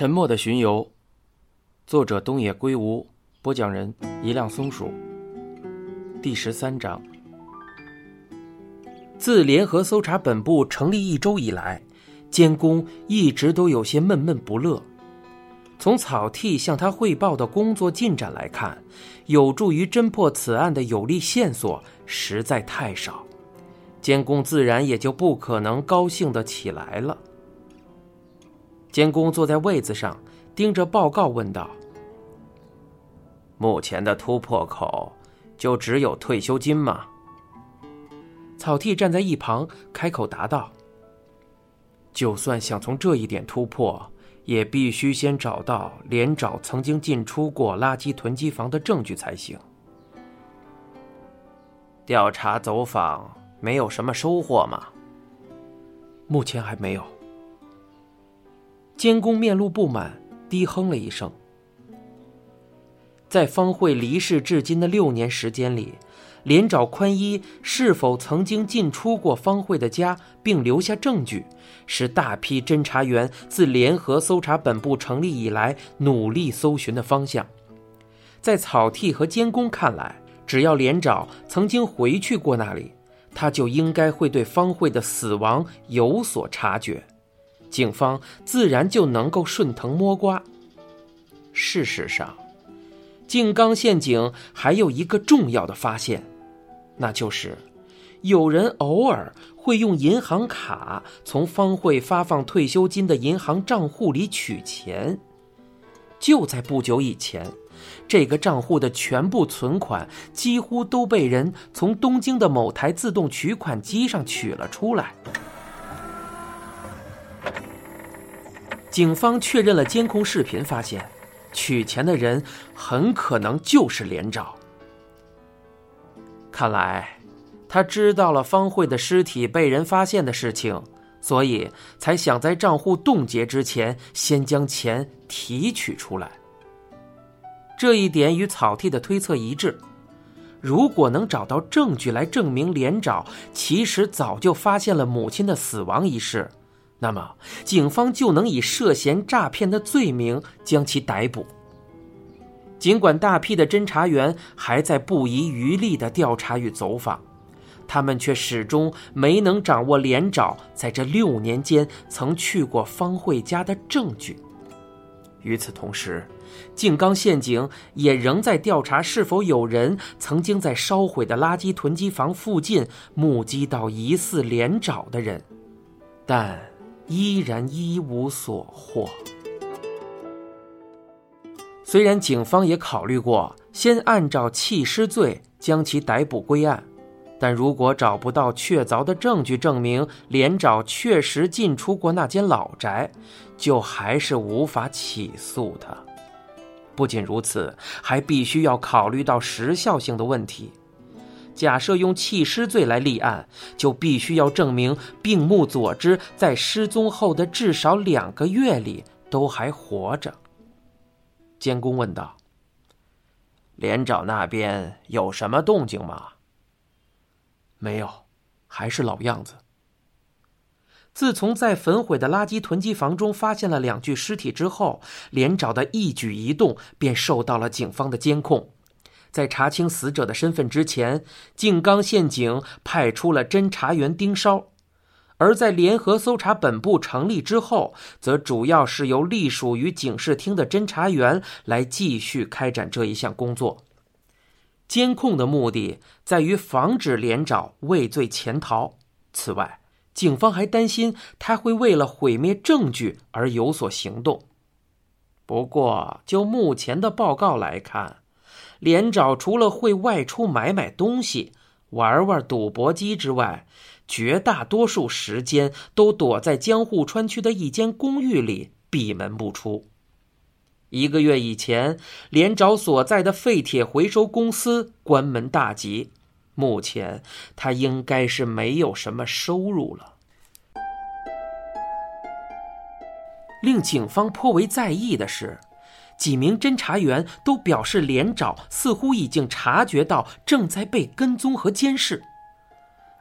沉默的巡游，作者东野圭吾，播讲人一辆松鼠。第十三章。自联合搜查本部成立一周以来，监工一直都有些闷闷不乐。从草剃向他汇报的工作进展来看，有助于侦破此案的有力线索实在太少，监工自然也就不可能高兴的起来了。监工坐在位子上，盯着报告问道：“目前的突破口，就只有退休金吗？”草剃站在一旁，开口答道：“就算想从这一点突破，也必须先找到连长曾经进出过垃圾囤积房的证据才行。调查走访没有什么收获吗？目前还没有。”监工面露不满，低哼了一声。在方慧离世至今的六年时间里，连找宽一是否曾经进出过方慧的家，并留下证据，是大批侦查员自联合搜查本部成立以来努力搜寻的方向。在草剃和监工看来，只要连找曾经回去过那里，他就应该会对方慧的死亡有所察觉。警方自然就能够顺藤摸瓜。事实上，静冈县警还有一个重要的发现，那就是有人偶尔会用银行卡从方慧发放退休金的银行账户里取钱。就在不久以前，这个账户的全部存款几乎都被人从东京的某台自动取款机上取了出来。警方确认了监控视频，发现取钱的人很可能就是连长。看来他知道了方慧的尸体被人发现的事情，所以才想在账户冻结之前先将钱提取出来。这一点与草剃的推测一致。如果能找到证据来证明连长其实早就发现了母亲的死亡一事。那么，警方就能以涉嫌诈骗的罪名将其逮捕。尽管大批的侦查员还在不遗余力的调查与走访，他们却始终没能掌握连长在这六年间曾去过方慧家的证据。与此同时，静冈县警也仍在调查是否有人曾经在烧毁的垃圾囤积房附近目击到疑似连长的人，但。依然一无所获。虽然警方也考虑过先按照弃尸罪将其逮捕归案，但如果找不到确凿的证据证明连长确实进出过那间老宅，就还是无法起诉他。不仅如此，还必须要考虑到时效性的问题。假设用弃尸罪来立案，就必须要证明病目佐之在失踪后的至少两个月里都还活着。监工问道：“连长那边有什么动静吗？”“没有，还是老样子。”自从在焚毁的垃圾囤积房中发现了两具尸体之后，连长的一举一动便受到了警方的监控。在查清死者的身份之前，静冈县警派出了侦查员盯梢；而在联合搜查本部成立之后，则主要是由隶属于警视厅的侦查员来继续开展这一项工作。监控的目的在于防止连长畏罪潜逃。此外，警方还担心他会为了毁灭证据而有所行动。不过，就目前的报告来看，连长除了会外出买买东西、玩玩赌博机之外，绝大多数时间都躲在江户川区的一间公寓里闭门不出。一个月以前，连长所在的废铁回收公司关门大吉，目前他应该是没有什么收入了。令警方颇为在意的是。几名侦查员都表示，连长似乎已经察觉到正在被跟踪和监视。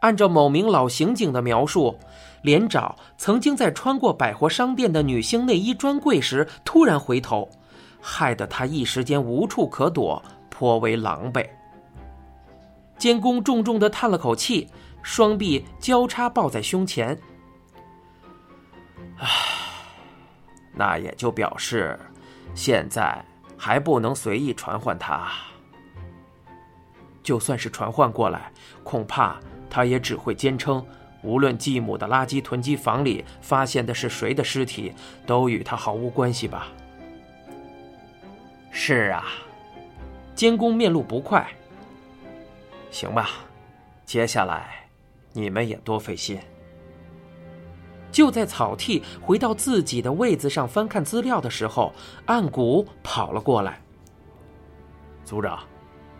按照某名老刑警的描述，连长曾经在穿过百货商店的女性内衣专柜时突然回头，害得他一时间无处可躲，颇为狼狈。监工重重的叹了口气，双臂交叉抱在胸前。唉，那也就表示，现在还不能随意传唤他。就算是传唤过来，恐怕他也只会坚称，无论继母的垃圾囤积房里发现的是谁的尸体，都与他毫无关系吧。是啊，监工面露不快。行吧，接下来你们也多费心。就在草剃回到自己的位子上翻看资料的时候，岸谷跑了过来。组长。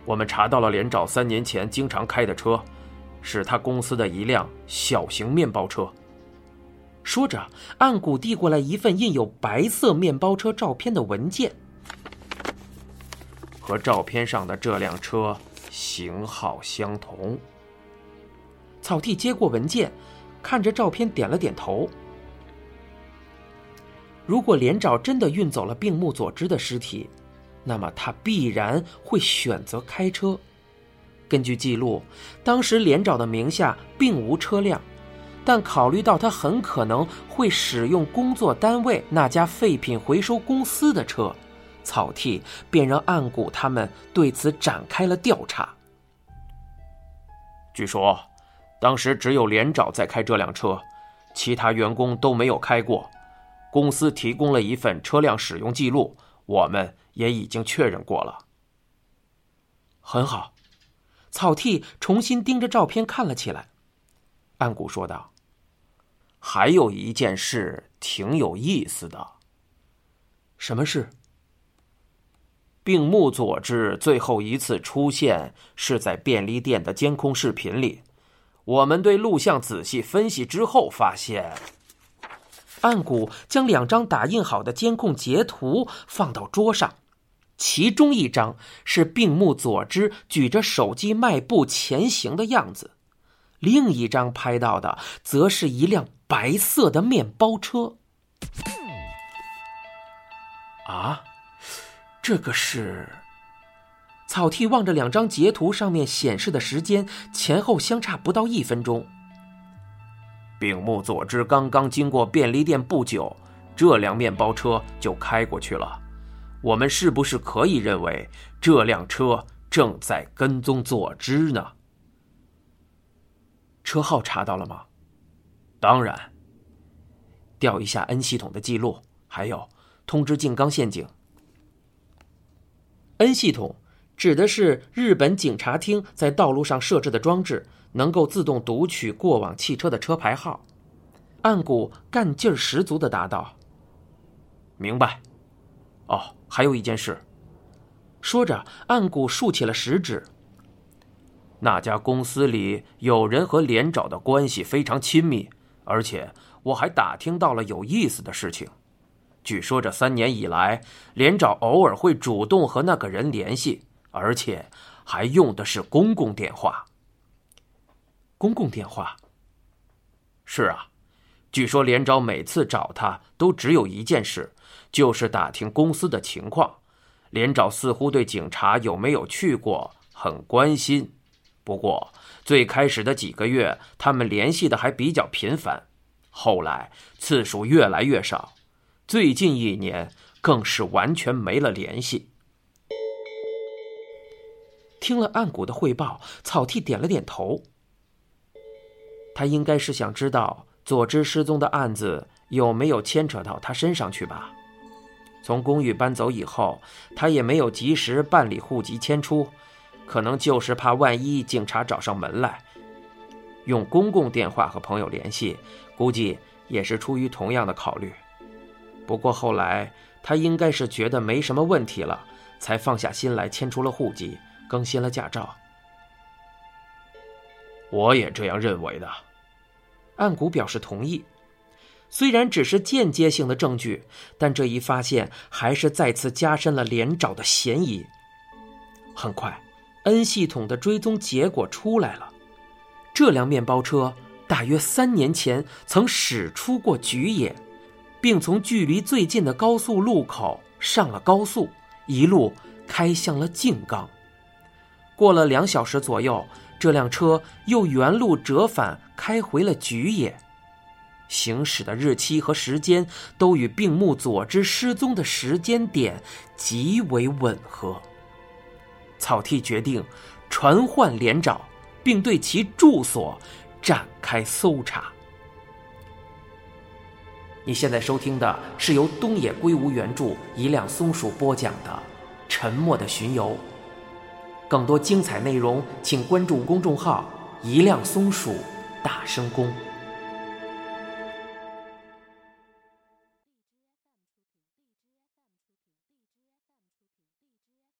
我们查到了连长三年前经常开的车，是他公司的一辆小型面包车。说着，岸谷递过来一份印有白色面包车照片的文件，和照片上的这辆车型号相同。草地接过文件，看着照片点了点头。如果连长真的运走了病木佐之的尸体，那么他必然会选择开车。根据记录，当时连长的名下并无车辆，但考虑到他很可能会使用工作单位那家废品回收公司的车，草剃便让岸谷他们对此展开了调查。据说，当时只有连长在开这辆车，其他员工都没有开过。公司提供了一份车辆使用记录，我们。也已经确认过了。很好，草剃重新盯着照片看了起来。岸谷说道：“还有一件事挺有意思的。什么事？病木佐治最后一次出现是在便利店的监控视频里。我们对录像仔细分析之后发现，岸谷将两张打印好的监控截图放到桌上。其中一张是病目佐之举着手机迈步前行的样子，另一张拍到的则是一辆白色的面包车。啊，这个是？草剃望着两张截图上面显示的时间，前后相差不到一分钟。病木佐之刚刚经过便利店不久，这辆面包车就开过去了。我们是不是可以认为这辆车正在跟踪佐之呢？车号查到了吗？当然。调一下 N 系统的记录，还有通知静冈县警。N 系统指的是日本警察厅在道路上设置的装置，能够自动读取过往汽车的车牌号。岸谷干劲儿十足的答道：“明白。”哦。还有一件事，说着，岸谷竖起了食指。那家公司里有人和连长的关系非常亲密，而且我还打听到了有意思的事情。据说这三年以来，连长偶尔会主动和那个人联系，而且还用的是公共电话。公共电话？是啊，据说连长每次找他都只有一件事。就是打听公司的情况，连长似乎对警察有没有去过很关心。不过最开始的几个月，他们联系的还比较频繁，后来次数越来越少，最近一年更是完全没了联系。听了岸谷的汇报，草剃点了点头。他应该是想知道佐之失踪的案子有没有牵扯到他身上去吧。从公寓搬走以后，他也没有及时办理户籍迁出，可能就是怕万一警察找上门来，用公共电话和朋友联系，估计也是出于同样的考虑。不过后来他应该是觉得没什么问题了，才放下心来迁出了户籍，更新了驾照。我也这样认为的，岸谷表示同意。虽然只是间接性的证据，但这一发现还是再次加深了连找的嫌疑。很快，N 系统的追踪结果出来了，这辆面包车大约三年前曾驶出过菊野，并从距离最近的高速路口上了高速，一路开向了静冈。过了两小时左右，这辆车又原路折返，开回了菊野。行驶的日期和时间都与病木佐之失踪的时间点极为吻合。草剃决定传唤连长，并对其住所展开搜查。你现在收听的是由东野圭吾原著、一辆松鼠播讲的《沉默的巡游》。更多精彩内容，请关注公众号“一辆松鼠大声公”。